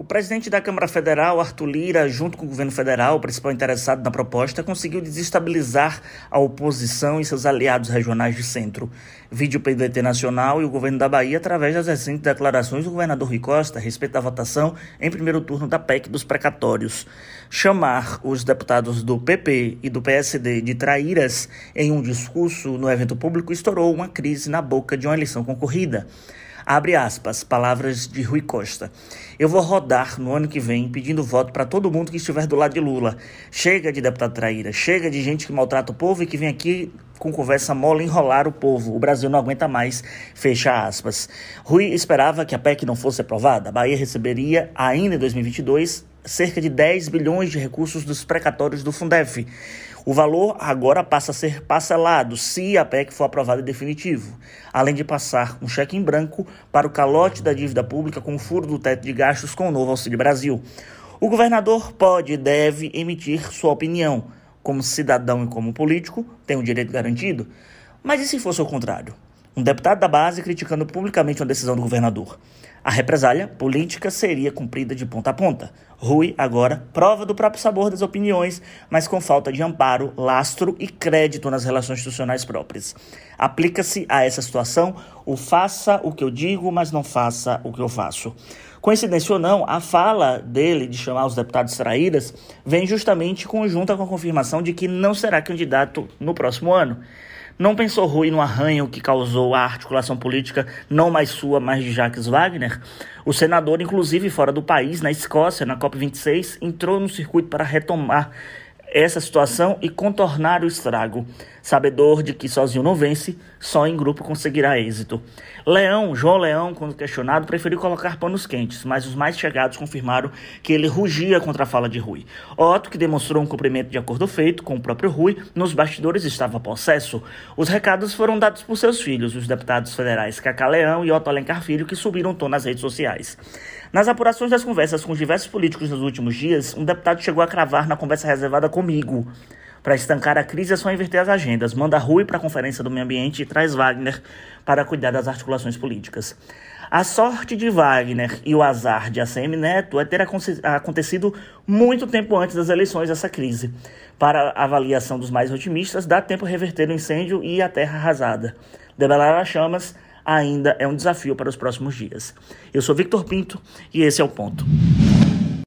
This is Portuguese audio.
O presidente da Câmara Federal, Arthur Lira, junto com o governo federal, o principal interessado na proposta, conseguiu desestabilizar a oposição e seus aliados regionais de centro. Vídeo PDT Nacional e o governo da Bahia através das recentes declarações do governador Rui Costa a respeito da votação em primeiro turno da PEC dos precatórios. Chamar os deputados do PP e do PSD de traíras em um discurso no evento público estourou uma crise na boca de uma eleição concorrida. Abre aspas, palavras de Rui Costa. Eu vou rodar no ano que vem pedindo voto para todo mundo que estiver do lado de Lula. Chega de deputado traíra, chega de gente que maltrata o povo e que vem aqui com conversa mole enrolar o povo. O Brasil não aguenta mais. Fecha aspas. Rui esperava que a PEC não fosse aprovada. A Bahia receberia, ainda em 2022, cerca de 10 bilhões de recursos dos precatórios do Fundef. O valor agora passa a ser parcelado se a PEC for aprovada em definitivo, além de passar um cheque em branco para o calote da dívida pública com o furo do teto de gastos com o novo Auxílio Brasil. O governador pode e deve emitir sua opinião. Como cidadão e como político, tem o direito garantido. Mas e se fosse o contrário? Um deputado da base criticando publicamente uma decisão do governador. A represália política seria cumprida de ponta a ponta. Rui, agora, prova do próprio sabor das opiniões, mas com falta de amparo, lastro e crédito nas relações institucionais próprias. Aplica-se a essa situação o faça o que eu digo, mas não faça o que eu faço. Coincidência ou não, a fala dele de chamar os deputados traíras vem justamente conjunta com a confirmação de que não será candidato no próximo ano. Não pensou Rui no arranho que causou a articulação política, não mais sua, mas de Jacques Wagner? O senador, inclusive fora do país, na Escócia, na COP26, entrou no circuito para retomar essa situação e contornar o estrago, sabedor de que sozinho não vence, só em grupo conseguirá êxito. Leão, João Leão, quando questionado, preferiu colocar panos quentes, mas os mais chegados confirmaram que ele rugia contra a fala de Rui. Otto, que demonstrou um cumprimento de acordo feito com o próprio Rui, nos bastidores estava possesso. Os recados foram dados por seus filhos, os deputados federais Cacá Leão e Otto Alencar Filho, que subiram tom nas redes sociais. Nas apurações das conversas com diversos políticos nos últimos dias, um deputado chegou a cravar na conversa reservada comigo. Para estancar a crise é só inverter as agendas. Manda Rui para a Conferência do Meio Ambiente e traz Wagner para cuidar das articulações políticas. A sorte de Wagner e o azar de ACM Neto é ter acontecido muito tempo antes das eleições essa crise. Para a avaliação dos mais otimistas, dá tempo reverter o incêndio e a terra arrasada. Debelar as chamas ainda é um desafio para os próximos dias. Eu sou Victor Pinto e esse é o ponto.